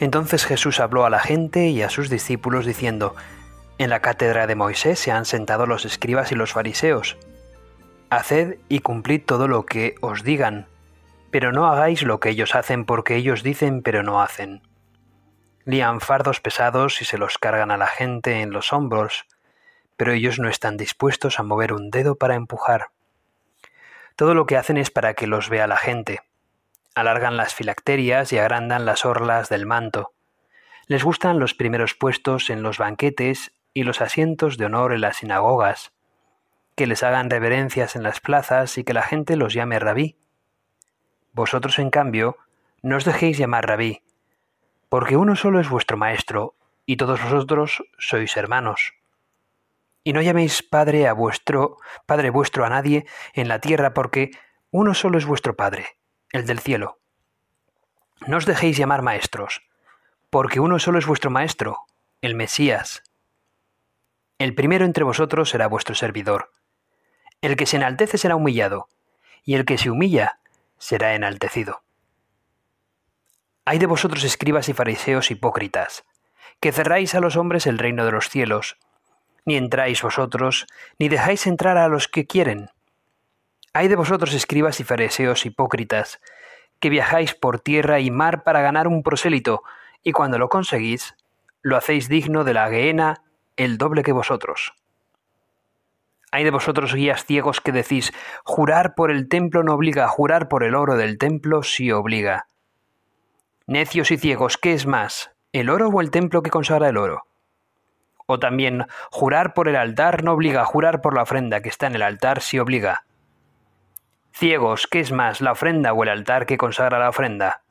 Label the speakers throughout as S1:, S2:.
S1: Entonces Jesús habló a la gente y a sus discípulos diciendo, En la cátedra de Moisés se han sentado los escribas y los fariseos. Haced y cumplid todo lo que os digan, pero no hagáis lo que ellos hacen porque ellos dicen pero no hacen. Lían fardos pesados y se los cargan a la gente en los hombros, pero ellos no están dispuestos a mover un dedo para empujar. Todo lo que hacen es para que los vea la gente alargan las filacterias y agrandan las orlas del manto. Les gustan los primeros puestos en los banquetes y los asientos de honor en las sinagogas, que les hagan reverencias en las plazas y que la gente los llame rabí. Vosotros, en cambio, no os dejéis llamar rabí, porque uno solo es vuestro maestro, y todos vosotros sois hermanos. Y no llaméis padre a vuestro, padre vuestro a nadie en la tierra, porque uno solo es vuestro padre, el del cielo. No os dejéis llamar maestros, porque uno solo es vuestro maestro, el Mesías. El primero entre vosotros será vuestro servidor. El que se enaltece será humillado, y el que se humilla será enaltecido. Hay de vosotros escribas y fariseos hipócritas, que cerráis a los hombres el reino de los cielos, ni entráis vosotros, ni dejáis entrar a los que quieren. Hay de vosotros escribas y fariseos hipócritas, que viajáis por tierra y mar para ganar un prosélito, y cuando lo conseguís, lo hacéis digno de la gehenna el doble que vosotros. Hay de vosotros guías ciegos que decís, jurar por el templo no obliga, jurar por el oro del templo sí obliga. Necios y ciegos, ¿qué es más, el oro o el templo que consagra el oro? O también, jurar por el altar no obliga, jurar por la ofrenda que está en el altar sí obliga. Ciegos, ¿qué es más, la ofrenda o el altar que consagra la ofrenda?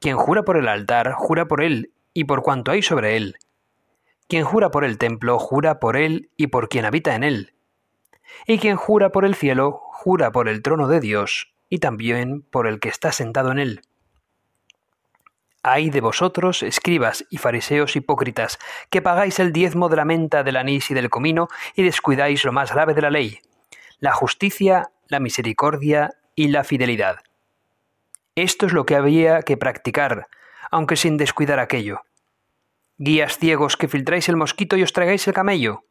S1: Quien jura por el altar, jura por él y por cuanto hay sobre él. Quien jura por el templo, jura por él y por quien habita en él. Y quien jura por el cielo, jura por el trono de Dios y también por el que está sentado en él. Ay de vosotros, escribas y fariseos hipócritas, que pagáis el diezmo de la menta, del anís y del comino, y descuidáis lo más grave de la ley, la justicia la misericordia y la fidelidad. Esto es lo que había que practicar, aunque sin descuidar aquello. Guías ciegos que filtráis el mosquito y os tragáis el camello.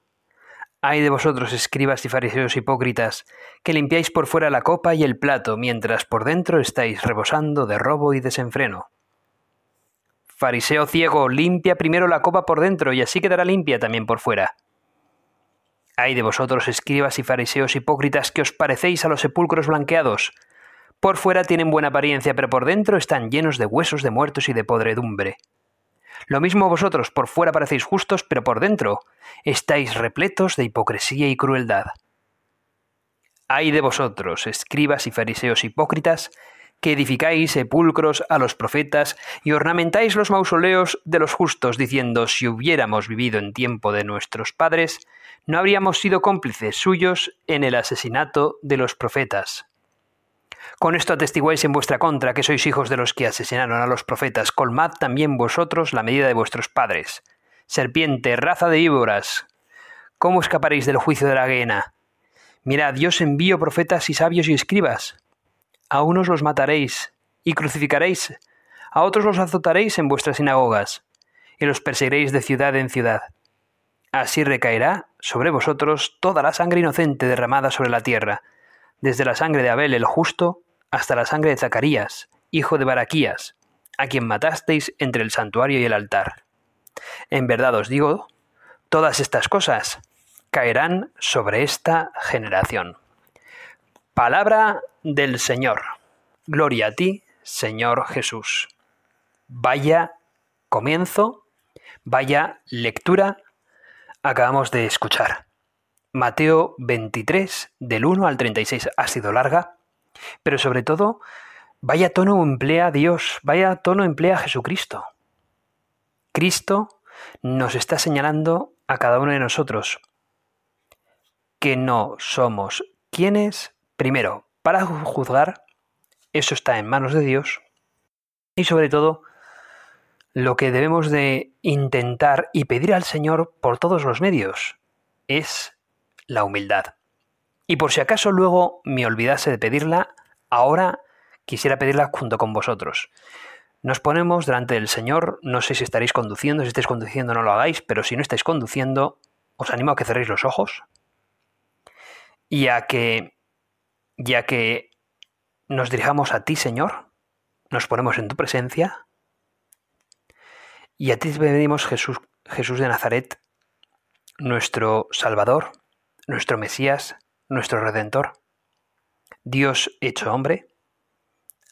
S1: Ay de vosotros, escribas y fariseos hipócritas, que limpiáis por fuera la copa y el plato, mientras por dentro estáis rebosando de robo y desenfreno. Fariseo ciego, limpia primero la copa por dentro y así quedará limpia también por fuera. Ay de vosotros, escribas y fariseos hipócritas, que os parecéis a los sepulcros blanqueados. Por fuera tienen buena apariencia, pero por dentro están llenos de huesos de muertos y de podredumbre. Lo mismo vosotros, por fuera parecéis justos, pero por dentro estáis repletos de hipocresía y crueldad. Ay de vosotros, escribas y fariseos hipócritas, que edificáis sepulcros a los profetas y ornamentáis los mausoleos de los justos, diciendo, si hubiéramos vivido en tiempo de nuestros padres, no habríamos sido cómplices suyos en el asesinato de los profetas. Con esto atestiguáis en vuestra contra que sois hijos de los que asesinaron a los profetas, colmad también vosotros la medida de vuestros padres. Serpiente, raza de víboras, ¿cómo escaparéis del juicio de la guena? Mirad, Dios envío profetas y sabios y escribas, a unos los mataréis y crucificaréis, a otros los azotaréis en vuestras sinagogas, y los perseguiréis de ciudad en ciudad. Así recaerá sobre vosotros toda la sangre inocente derramada sobre la tierra, desde la sangre de Abel el justo hasta la sangre de Zacarías, hijo de Baraquías, a quien matasteis entre el santuario y el altar. En verdad os digo, todas estas cosas caerán sobre esta generación. Palabra del Señor. Gloria a ti, Señor Jesús. Vaya comienzo, vaya lectura acabamos de escuchar. Mateo 23, del 1 al 36, ha sido larga, pero sobre todo, vaya tono emplea Dios, vaya tono emplea Jesucristo. Cristo nos está señalando a cada uno de nosotros que no somos quienes, primero, para juzgar, eso está en manos de Dios, y sobre todo, lo que debemos de intentar y pedir al Señor por todos los medios es la humildad. Y por si acaso luego me olvidase de pedirla, ahora quisiera pedirla junto con vosotros. Nos ponemos delante del Señor, no sé si estaréis conduciendo, si estáis conduciendo no lo hagáis, pero si no estáis conduciendo, os animo a que cerréis los ojos y a que, ya que nos dirijamos a ti, Señor, nos ponemos en tu presencia y a ti te pedimos, Jesús, Jesús de Nazaret, nuestro Salvador, nuestro Mesías, nuestro Redentor, Dios hecho hombre,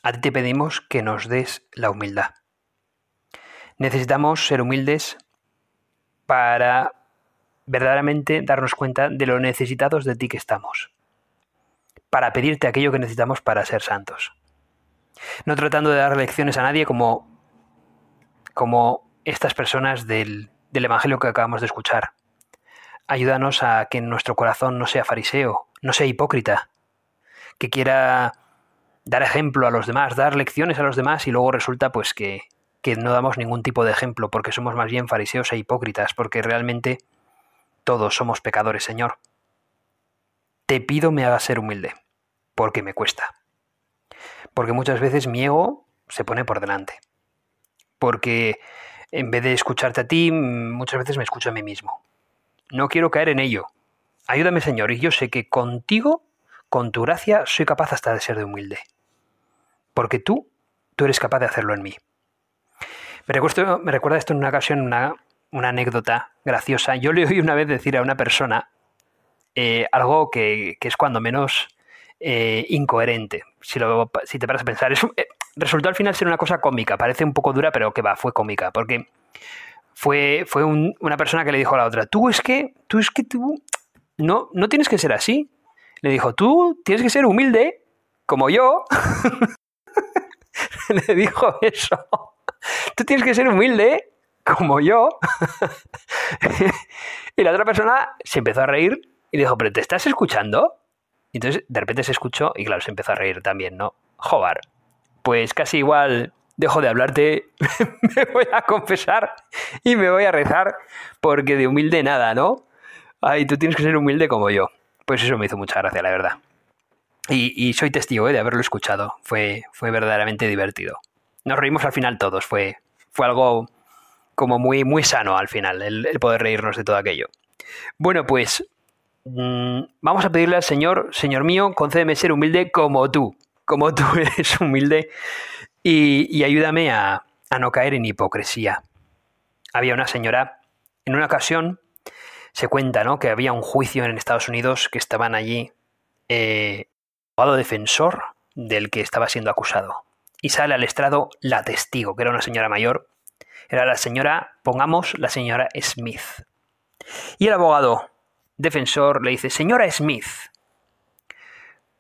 S1: a ti te pedimos que nos des la humildad. Necesitamos ser humildes para verdaderamente darnos cuenta de lo necesitados de ti que estamos, para pedirte aquello que necesitamos para ser santos. No tratando de dar lecciones a nadie como, como estas personas del, del Evangelio que acabamos de escuchar. Ayúdanos a que nuestro corazón no sea fariseo, no sea hipócrita, que quiera dar ejemplo a los demás, dar lecciones a los demás y luego resulta pues que, que no damos ningún tipo de ejemplo porque somos más bien fariseos e hipócritas, porque realmente todos somos pecadores, Señor. Te pido me hagas ser humilde, porque me cuesta. Porque muchas veces mi ego se pone por delante. Porque en vez de escucharte a ti, muchas veces me escucho a mí mismo. No quiero caer en ello. Ayúdame, Señor, y yo sé que contigo, con tu gracia, soy capaz hasta de ser de humilde porque tú, tú eres capaz de hacerlo en mí. Me recuerda, me recuerda esto en una ocasión, una, anécdota graciosa. Yo le oí una vez decir a una persona eh, algo que, es cuando menos eh, incoherente, si, te paras a pensar. Eh, resultó al final ser una cosa cómica, parece un poco dura, pero que va, fue cómica, porque fue, fue una persona que le dijo a la otra, tú es que, tú es que tú no, no tienes que ser así. Le dijo, tú tienes que ser humilde, como yo. le dijo eso. Tú tienes que ser humilde, como yo. y la otra persona se empezó a reír y dijo, pero ¿te estás escuchando? Y entonces de repente se escuchó y claro, se empezó a reír también, ¿no? Jobar. Pues casi igual dejo de hablarte, me voy a confesar y me voy a rezar porque de humilde nada, ¿no? Ay, tú tienes que ser humilde como yo. Pues eso me hizo mucha gracia, la verdad. Y, soy testigo ¿eh? de haberlo escuchado. Fue, fue verdaderamente divertido. Nos reímos al final todos. Fue, fue algo como muy, muy sano al final, el, poder reírnos de todo aquello. Bueno, pues mm, vamos a pedirle al Señor, Señor mío, concédeme ser humilde como tú, como tú eres humilde, y, ayúdame a, no caer en hipocresía. Había una señora, en una ocasión, se cuenta, ¿no? Que había un juicio en Estados Unidos que estaban allí eh, abogado defensor del que estaba siendo acusado. Y sale al estrado la testigo, que era una señora mayor. Era la señora, pongamos, la señora Smith. Y el abogado defensor le dice, señora Smith,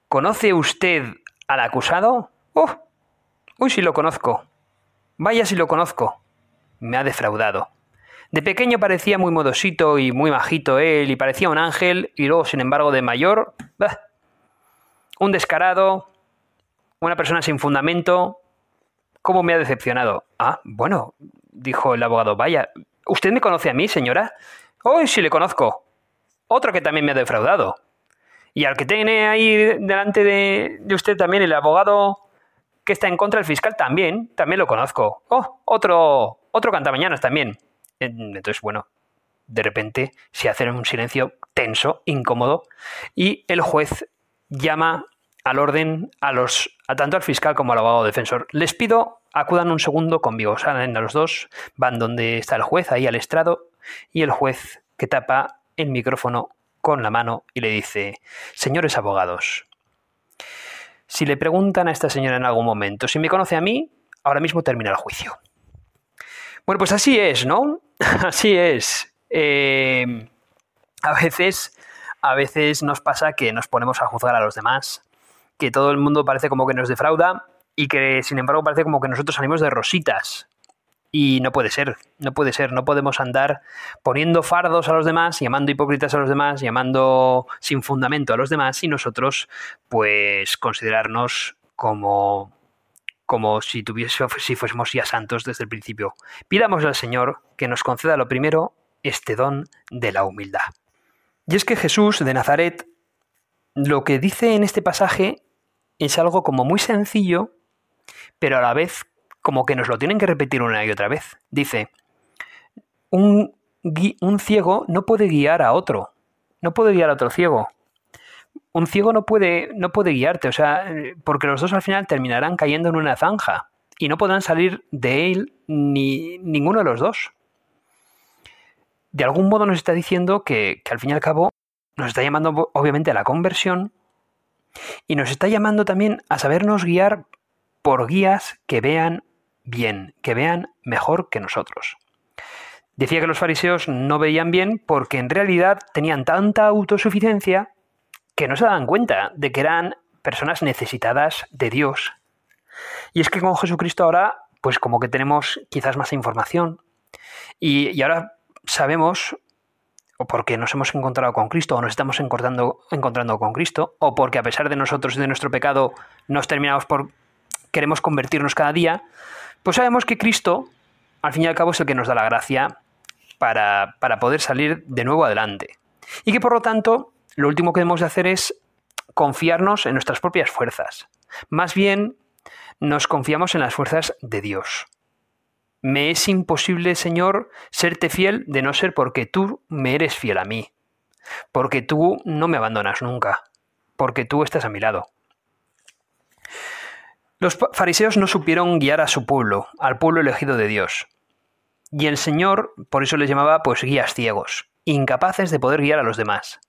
S1: ¿conoce usted al acusado? ¡Oh! Uy, si lo conozco. Vaya si lo conozco. Me ha defraudado. De pequeño parecía muy modosito y muy majito él, y parecía un ángel, y luego, sin embargo, de mayor, bah, un descarado, una persona sin fundamento. ¿Cómo me ha decepcionado? Ah, bueno, dijo el abogado. Vaya, ¿usted me conoce a mí, señora? Oh, sí le conozco. Otro que también me ha defraudado. Y al que tiene ahí delante de, usted también, el abogado que está en contra del fiscal, también, también lo conozco. Oh, otro, otro cantamañanas también. Entonces, bueno, de repente se hace un silencio tenso, incómodo, y el juez llama al orden a los a tanto al fiscal como al abogado defensor. Les pido acudan un segundo conmigo. Salen a los dos, van donde está el juez, ahí al estrado, y el juez que tapa el micrófono con la mano y le dice, señores abogados, si le preguntan a esta señora en algún momento si me conoce a mí, ahora mismo termina el juicio. Bueno, pues así es, ¿no? así es. Eh, a veces a veces nos pasa que nos ponemos a juzgar a los demás, que todo el mundo parece como que nos defrauda y que sin embargo parece como que nosotros salimos de rositas. Y no puede ser, no puede ser, no podemos andar poniendo fardos a los demás, llamando hipócritas a los demás, llamando sin fundamento a los demás y nosotros pues considerarnos como como si, tuviese, si fuésemos ya santos desde el principio. Pidamos al Señor que nos conceda lo primero este don de la humildad. Y es que Jesús de Nazaret lo que dice en este pasaje es algo como muy sencillo, pero a la vez como que nos lo tienen que repetir una y otra vez. Dice, un, ciego no puede guiar a otro, no puede guiar a otro ciego. Un ciego no puede, no puede guiarte, o sea, porque los dos al final terminarán cayendo en una zanja y no podrán salir de él ni ninguno de los dos. De algún modo nos está diciendo que al fin y al cabo nos está llamando obviamente a la conversión y nos está llamando también a sabernos guiar por guías que vean bien, que vean mejor que nosotros. Decía que los fariseos no veían bien porque en realidad tenían tanta autosuficiencia que no se daban cuenta de que eran personas necesitadas de Dios. Y es que con Jesucristo ahora, pues como que tenemos quizás más información. Y, y ahora sabemos, o porque nos hemos encontrado con Cristo, o nos estamos encontrando, encontrando con Cristo, o porque a pesar de nosotros y de nuestro pecado nos terminamos por queremos convertirnos cada día, pues sabemos que Cristo, al fin y al cabo, es el que nos da la gracia para, para poder salir de nuevo adelante. Y que por lo tanto, lo último que debemos de hacer es confiarnos en nuestras propias fuerzas. Más bien, nos confiamos en las fuerzas de Dios. Me es imposible, Señor, serte fiel de no ser porque tú me eres fiel a mí, porque tú no me abandonas nunca, porque tú estás a mi lado. Los fariseos no supieron guiar a su pueblo, al pueblo elegido de Dios. Y el Señor, por eso les llamaba pues guías ciegos, incapaces de poder guiar a los demás.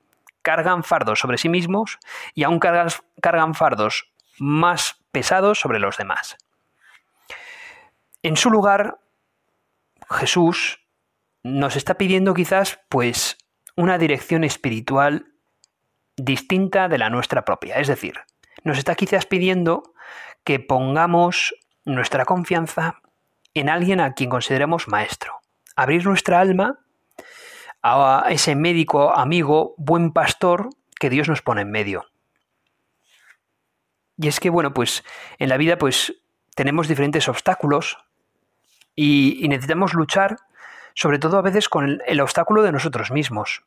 S1: Cargan fardos sobre sí mismos y aún cargan, cargan fardos más pesados sobre los demás. En su lugar, Jesús nos está pidiendo quizás pues una dirección espiritual distinta de la nuestra propia. Es decir, nos está quizás pidiendo que pongamos nuestra confianza en alguien a quien consideremos maestro. Abrir nuestra alma a ese médico, amigo, buen pastor que Dios nos pone en medio. Y es que, bueno, pues en la vida pues tenemos diferentes obstáculos y, necesitamos luchar sobre todo a veces con el obstáculo de nosotros mismos.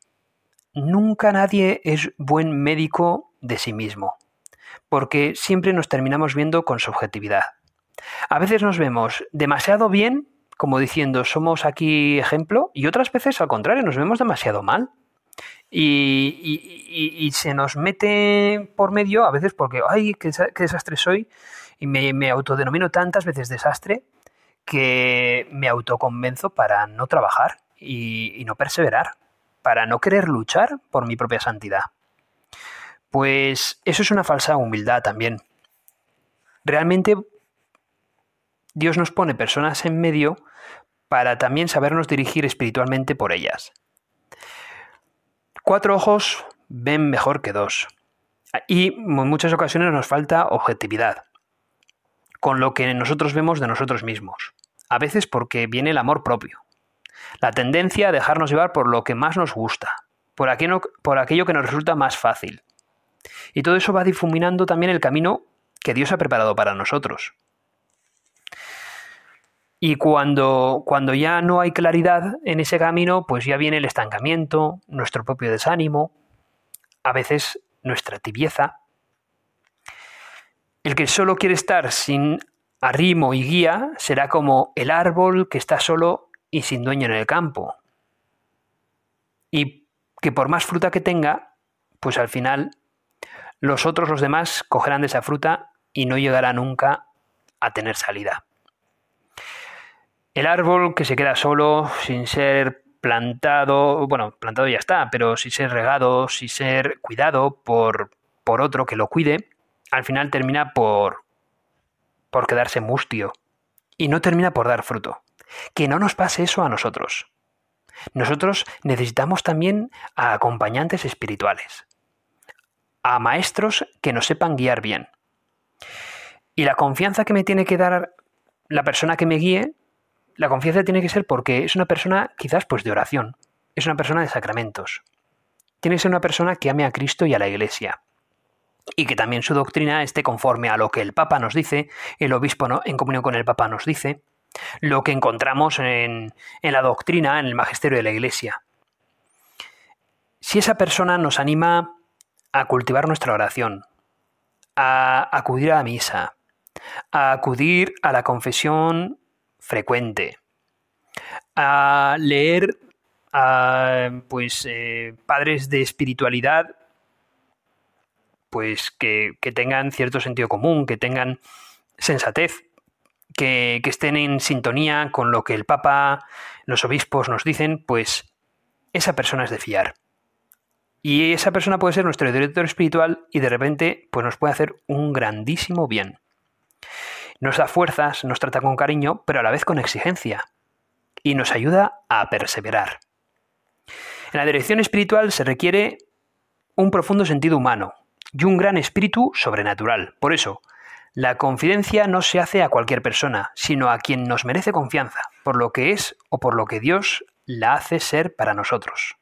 S1: Nunca nadie es buen médico de sí mismo porque siempre nos terminamos viendo con subjetividad. A veces nos vemos demasiado bien, como diciendo somos aquí ejemplo, y otras veces al contrario, nos vemos demasiado mal. Y, se nos mete por medio, a veces porque, ay, qué, desastre soy, y me, autodenomino tantas veces desastre que me autoconvenzo para no trabajar y no perseverar, para no querer luchar por mi propia santidad. Pues eso es una falsa humildad también. Realmente Dios nos pone personas en medio para también sabernos dirigir espiritualmente por ellas. Cuatro ojos ven mejor que dos. Y en muchas ocasiones nos falta objetividad con lo que nosotros vemos de nosotros mismos. A veces porque viene el amor propio. La tendencia a dejarnos llevar por lo que más nos gusta, por aquello, que nos resulta más fácil, y todo eso va difuminando también el camino que Dios ha preparado para nosotros. Y cuando, cuando ya no hay claridad en ese camino, pues ya viene el estancamiento, nuestro propio desánimo, a veces nuestra tibieza. El que solo quiere estar sin arrimo y guía será como el árbol que está solo y sin dueño en el campo. Y que por más fruta que tenga, pues al final los otros, los demás, cogerán de esa fruta y no llegará nunca a tener salida. El árbol que se queda solo, sin ser plantado, bueno, plantado ya está, pero sin ser regado, sin ser cuidado por, por otro que lo cuide, al final termina por, por quedarse mustio y no termina por dar fruto. Que no nos pase eso a nosotros. Nosotros necesitamos también a acompañantes espirituales a maestros que nos sepan guiar bien. Y la confianza que me tiene que dar la persona que me guíe La confianza tiene que ser porque es una persona quizás pues de oración, es una persona de sacramentos. Tiene que ser una persona que ame a Cristo y a la Iglesia. Y que también su doctrina esté conforme a lo que el Papa nos dice, el obispo en comunión con el Papa nos dice, lo que encontramos en, en la doctrina, en el magisterio de la Iglesia. Si esa persona nos anima a cultivar nuestra oración, a acudir a la misa, a acudir a la confesión frecuente, a leer a pues eh, padres de espiritualidad pues que, tengan cierto sentido común, que tengan sensatez, que, que, estén en sintonía con lo que el Papa, los obispos nos dicen, pues esa persona es de fiar. Y esa persona puede ser nuestro director espiritual y de repente pues nos puede hacer un grandísimo bien. Nos da fuerzas, nos trata con cariño, pero a la vez con exigencia. Y nos ayuda a perseverar. En la dirección espiritual se requiere un profundo sentido humano y un gran espíritu sobrenatural. Por eso, la confidencia no se hace a cualquier persona, sino a quien nos merece confianza, por lo que es o por lo que Dios la hace ser para nosotros.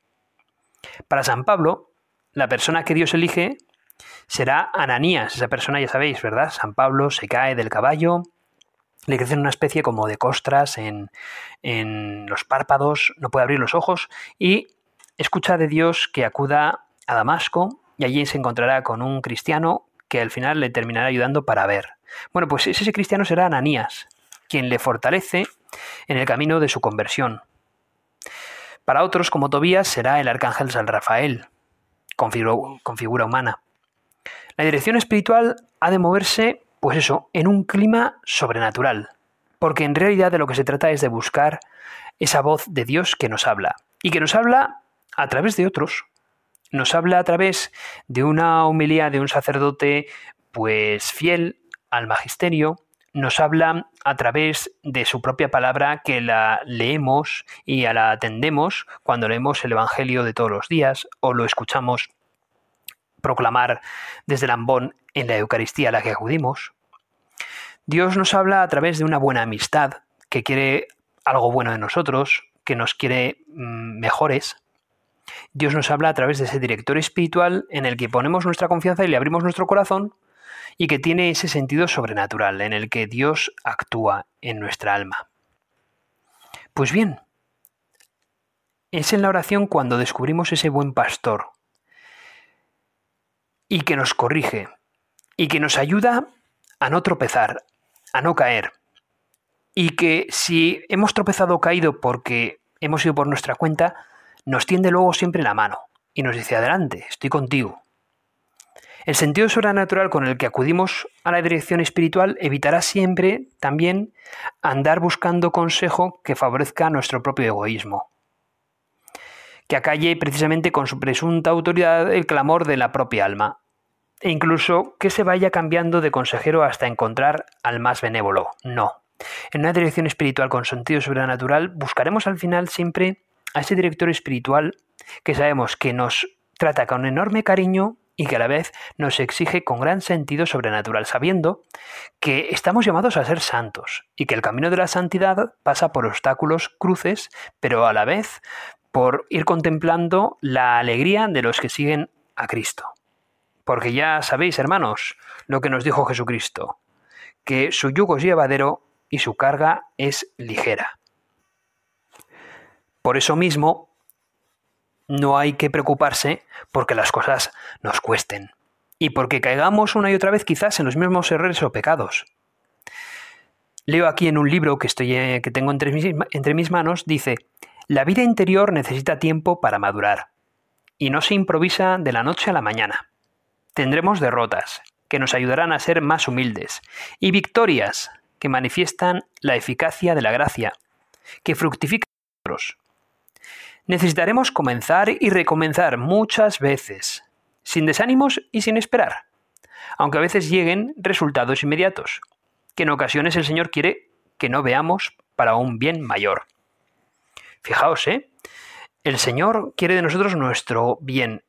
S1: Para San Pablo, la persona que Dios elige será Ananías. Esa persona ya sabéis, ¿verdad? San Pablo se cae del caballo, le crecen una especie como de costras en, en los párpados, no puede abrir los ojos y escucha de Dios que acuda a Damasco y allí se encontrará con un cristiano que al final le terminará ayudando para ver. Bueno, pues ese cristiano será Ananías, quien le fortalece en el camino de su conversión. Para otros, como Tobías, será el arcángel San Rafael, con figura, humana. La dirección espiritual ha de moverse, pues eso, en un clima sobrenatural, porque en realidad de lo que se trata es de buscar esa voz de Dios que nos habla, y que nos habla a través de otros. Nos habla a través de una humilía de un sacerdote, pues fiel al magisterio, nos habla a través de su propia palabra que la leemos y la atendemos cuando leemos el Evangelio de todos los días o lo escuchamos proclamar desde el ambón en la Eucaristía a la que acudimos. Dios nos habla a través de una buena amistad que quiere algo bueno de nosotros, que nos quiere mm, mejores. Dios nos habla a través de ese director espiritual en el que ponemos nuestra confianza y le abrimos nuestro corazón y que tiene ese sentido sobrenatural en el que Dios actúa en nuestra alma. Pues bien, es en la oración cuando descubrimos ese buen pastor y que nos corrige y que nos ayuda a no tropezar, a no caer. Y que si hemos tropezado o caído porque hemos ido por nuestra cuenta, nos tiende luego siempre la mano y nos dice, adelante, estoy contigo, el sentido sobrenatural con el que acudimos a la dirección espiritual evitará siempre también andar buscando consejo que favorezca nuestro propio egoísmo, que acalle precisamente con su presunta autoridad el clamor de la propia alma, e incluso que se vaya cambiando de consejero hasta encontrar al más benévolo. No. En una dirección espiritual con sentido sobrenatural buscaremos al final siempre a ese director espiritual que sabemos que nos trata con enorme cariño y que a la vez nos exige con gran sentido sobrenatural, sabiendo que estamos llamados a ser santos y que el camino de la santidad pasa por obstáculos, cruces, pero a la vez por ir contemplando la alegría de los que siguen a Cristo. Porque ya sabéis, hermanos, lo que nos dijo Jesucristo, que su yugo es llevadero y su carga es ligera. Por eso mismo, no hay que preocuparse porque las cosas nos cuesten y porque caigamos una y otra vez quizás en los mismos errores o pecados. Leo aquí en un libro que, estoy, eh, que tengo entre mis, manos, dice, la vida interior necesita tiempo para madurar y no se improvisa de la noche a la mañana. Tendremos derrotas que nos ayudarán a ser más humildes y victorias que manifiestan la eficacia de la gracia, que fructifican otros necesitaremos comenzar y recomenzar muchas veces, sin desánimos y sin esperar, aunque a veces lleguen resultados inmediatos, que en ocasiones el Señor quiere que no veamos para un bien mayor. Fijaos, ¿eh? El Señor quiere de nosotros nuestro bien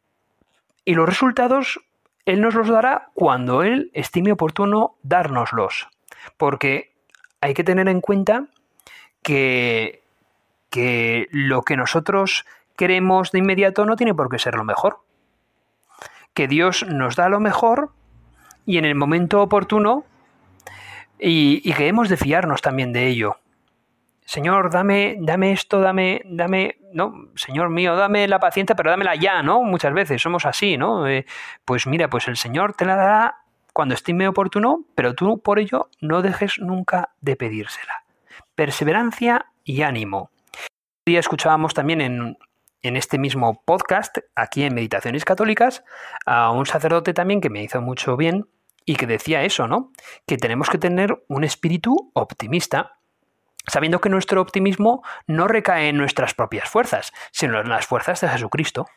S1: y los resultados Él nos los dará cuando Él estime oportuno dárnoslos, porque hay que tener en cuenta que, que lo que nosotros queremos de inmediato no tiene por qué ser lo mejor. Que Dios nos da lo mejor y en el momento oportuno y, y que hemos de fiarnos también de ello. Señor, dame, dame esto, dame, dame, no, Señor mío, dame la paciencia, pero dámela ya, ¿no? Muchas veces somos así, ¿no? Eh, pues mira, pues el Señor te la dará cuando estime oportuno, pero tú por ello no dejes nunca de pedírsela. Perseverancia y ánimo. Escuchábamos también en, en este mismo podcast, aquí en Meditaciones Católicas, a un sacerdote también que me hizo mucho bien y que decía eso, ¿no? Que tenemos que tener un espíritu optimista sabiendo que nuestro optimismo no recae en nuestras propias fuerzas, sino en las fuerzas de Jesucristo,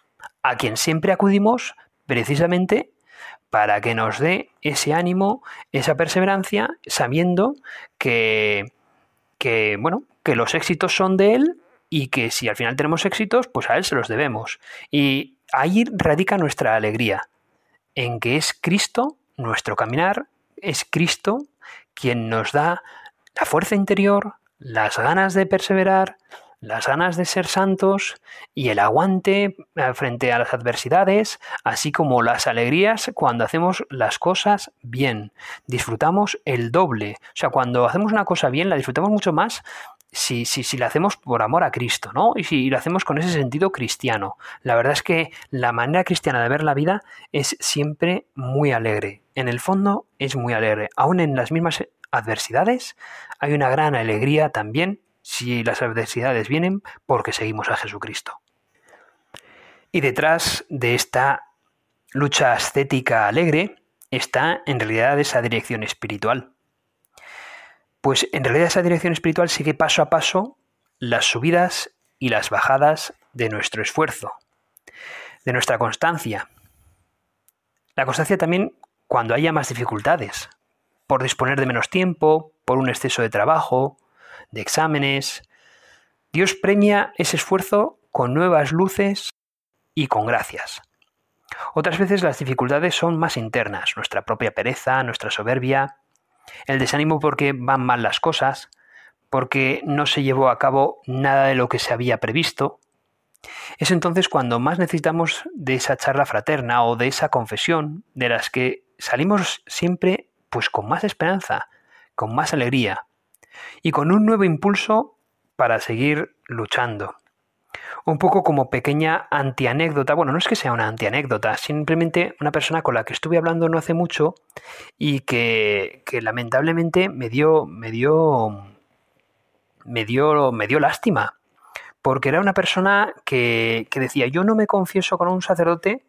S1: a quien siempre acudimos precisamente para que nos dé ese ánimo, esa perseverancia, sabiendo que, que, bueno, que los éxitos son de Él y que si al final tenemos éxitos, pues a Él se los debemos. Y ahí radica nuestra alegría, en que es Cristo nuestro caminar, es Cristo quien nos da la fuerza interior, las ganas de perseverar, las ganas de ser santos y el aguante eh, frente a las adversidades, así como las alegrías cuando hacemos las cosas bien. Disfrutamos el doble. O sea, cuando hacemos una cosa bien, la disfrutamos mucho más si, si, si la hacemos por amor a Cristo, ¿no? Y si lo hacemos con ese sentido cristiano. La verdad es que la manera cristiana de ver la vida es siempre muy alegre. En el fondo es muy alegre. Aún en las mismas adversidades, hay una gran alegría también si las adversidades vienen porque seguimos a Jesucristo. Y detrás de esta lucha ascética alegre está en realidad esa dirección espiritual. Pues en realidad esa dirección espiritual sigue paso a paso las subidas y las bajadas de nuestro esfuerzo, de nuestra constancia. La constancia también cuando haya más dificultades, por disponer de menos tiempo, por un exceso de trabajo, de exámenes. Dios premia ese esfuerzo con nuevas luces y con gracias. Otras veces las dificultades son más internas, nuestra propia pereza, nuestra soberbia, el desánimo porque van mal las cosas, porque no se llevó a cabo nada de lo que se había previsto. Es entonces cuando más necesitamos de esa charla fraterna o de esa confesión de las que salimos siempre pues con más esperanza, con más alegría y con un nuevo impulso para seguir luchando. Un poco como pequeña antianécdota, bueno, no es que sea una antianécdota, simplemente una persona con la que estuve hablando no hace mucho y que, que lamentablemente me dio, me dio, me dio, me dio lástima, porque era una persona que, que decía, yo no me confieso con un sacerdote,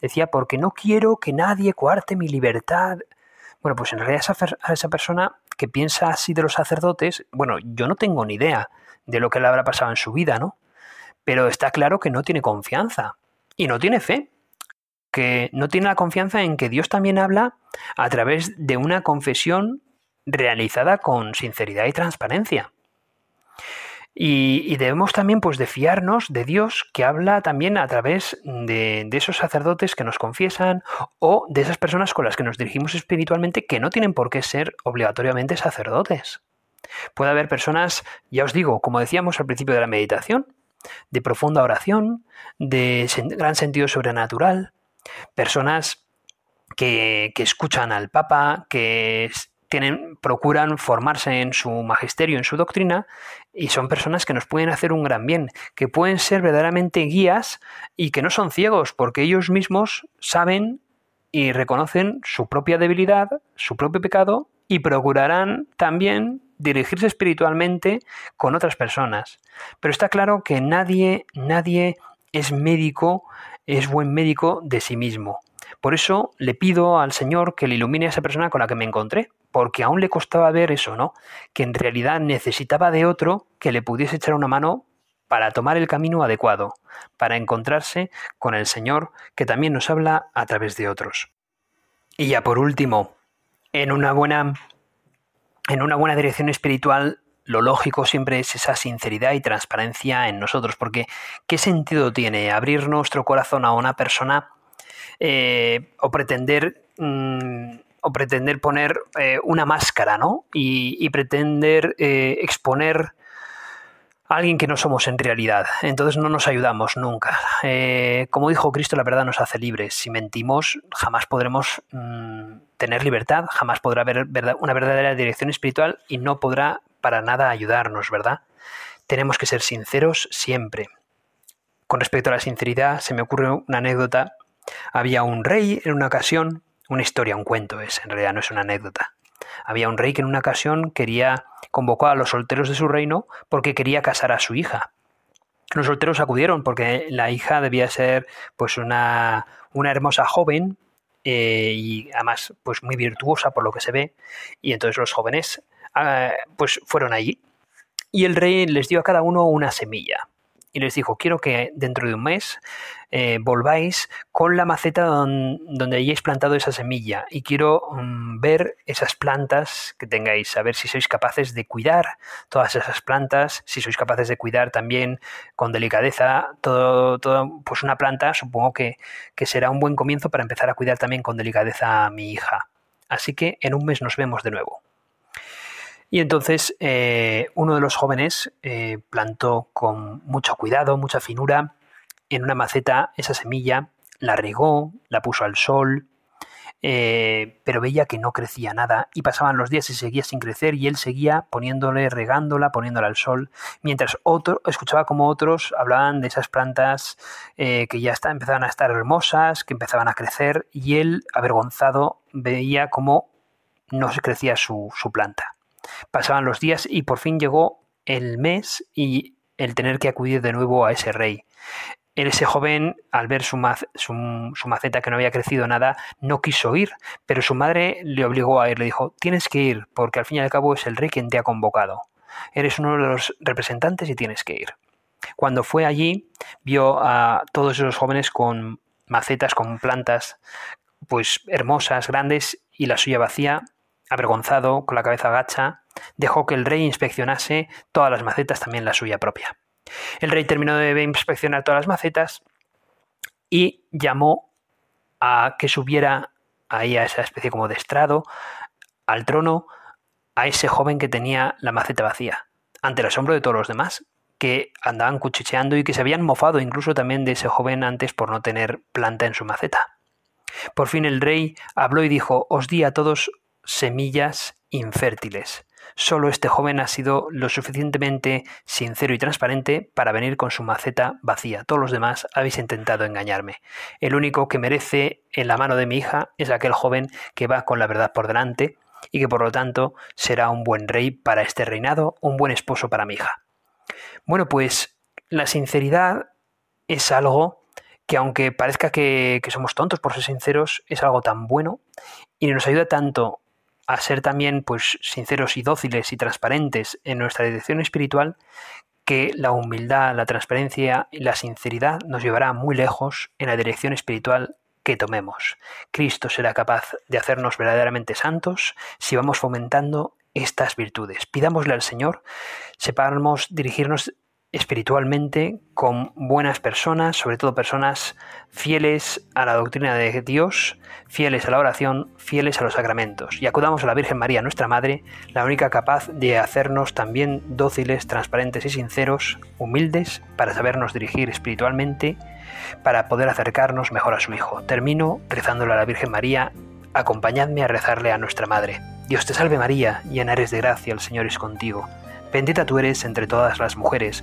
S1: decía, porque no quiero que nadie coarte mi libertad, bueno, pues en realidad esa, esa persona que piensa así de los sacerdotes, bueno, yo no tengo ni idea de lo que le habrá pasado en su vida, ¿no? Pero está claro que no tiene confianza y no tiene fe, que no tiene la confianza en que Dios también habla a través de una confesión realizada con sinceridad y transparencia. Y, debemos también pues de fiarnos de Dios que habla también a través de, esos sacerdotes que nos confiesan o de esas personas con las que nos dirigimos espiritualmente que no tienen por qué ser obligatoriamente sacerdotes. Puede haber personas, ya os digo, como decíamos al principio de la meditación, de profunda oración, de gran sentido sobrenatural, personas que, que escuchan al Papa, que tienen, procuran formarse en su magisterio, en su doctrina, y son personas que nos pueden hacer un gran bien, que pueden ser verdaderamente guías y que no son ciegos, porque ellos mismos saben y reconocen su propia debilidad, su propio pecado, y procurarán también dirigirse espiritualmente con otras personas. Pero está claro que nadie, nadie es médico, es buen médico de sí mismo. Por eso le pido al Señor que le ilumine a esa persona con la que me encontré, porque aún le costaba ver eso, ¿no? Que en realidad necesitaba de otro que le pudiese echar una mano para tomar el camino adecuado, para encontrarse con el Señor que también nos habla a través de otros. Y ya por último, en una buena en una buena dirección espiritual lo lógico siempre es esa sinceridad y transparencia en nosotros, porque ¿qué sentido tiene abrir nuestro corazón a una persona eh, o pretender mm, o pretender poner eh, una máscara, ¿no? Y, pretender eh, exponer alguien que no somos en realidad. Entonces no nos ayudamos nunca. Como dijo Cristo, la verdad nos hace libres. Si mentimos, jamás podremos mm, tener libertad, jamás podrá haber una verdadera dirección espiritual y no podrá para nada ayudarnos, ¿verdad? Tenemos que ser sinceros siempre. Con respecto a la sinceridad, se me ocurre una anécdota. Había un rey en una ocasión, una historia, un cuento es, en realidad no es una anécdota. Había un rey que en una ocasión quería convocar a los solteros de su reino porque quería casar a su hija. Los solteros acudieron porque la hija debía ser pues una, una hermosa joven eh, y además pues muy virtuosa por lo que se ve. Y entonces los jóvenes ah, pues fueron allí. Y el rey les dio a cada uno una semilla y les dijo, quiero que dentro de un mes eh, volváis con la maceta donde hayáis plantado esa semilla y quiero mm, ver esas plantas que tengáis, a ver si sois capaces de cuidar todas esas plantas, si sois capaces de cuidar también con delicadeza todo, todo pues una planta, supongo que, que será un buen comienzo para empezar a cuidar también con delicadeza a mi hija. Así que en un mes nos vemos de nuevo. Y entonces eh, uno de los jóvenes eh, plantó con mucho cuidado, mucha finura, en una maceta esa semilla, la regó, la puso al sol, eh, pero veía que no crecía nada y pasaban los días y seguía sin crecer y él seguía poniéndole, regándola, poniéndola al sol, mientras otro, escuchaba como otros hablaban de esas plantas que ya empezaban a estar hermosas, que empezaban a crecer y él, avergonzado, veía cómo no se crecía su planta. Pasaban los días y por fin llegó el mes y el tener que acudir de nuevo a ese rey. Ese joven, al ver su, maceta que no había crecido nada, no quiso ir, pero su madre le obligó a ir, le dijo, tienes que ir, porque al fin y al cabo es el rey quien te ha convocado. Eres uno de los representantes y tienes que ir. Cuando fue allí, vio a todos esos jóvenes con macetas, con plantas, pues hermosas, grandes, y la suya vacía, avergonzado, con la cabeza gacha, dejó que el rey inspeccionase todas las macetas, también la suya propia. El rey terminó de inspeccionar todas las macetas y llamó a que subiera ahí a esa especie como de estrado, al trono, a ese joven que tenía la maceta vacía, ante el asombro de todos los demás, que andaban cuchicheando y que se habían mofado incluso también de ese joven antes por no tener planta en su maceta. Por fin el rey habló y dijo, os di a todos semillas infértiles. Solo este joven ha sido lo suficientemente sincero y transparente para venir con su maceta vacía. Todos los demás habéis intentado engañarme. El único que merece en la mano de mi hija es aquel joven que va con la verdad por delante y que por lo tanto será un buen rey para este reinado, un buen esposo para mi hija. Bueno, pues la sinceridad es algo que aunque parezca que, que somos tontos por ser sinceros, es algo tan bueno y nos ayuda tanto a ser también pues sinceros y dóciles y transparentes en nuestra dirección espiritual, que la humildad, la transparencia y la sinceridad nos llevará muy lejos en la dirección espiritual que tomemos. Cristo será capaz de hacernos verdaderamente santos si vamos fomentando estas virtudes. Pidámosle al Señor, sepamos dirigirnos espiritualmente con buenas personas, sobre todo personas fieles a la doctrina de Dios, fieles a la oración, fieles a los sacramentos. Y acudamos a la Virgen María, nuestra Madre, la única capaz de hacernos también dóciles, transparentes y sinceros, humildes, para sabernos dirigir espiritualmente, para poder acercarnos mejor a su Hijo. Termino rezándole a la Virgen María, acompañadme a rezarle a nuestra Madre. Dios te salve María, llena eres de gracia, el Señor es contigo. Bendita tú eres entre todas las mujeres,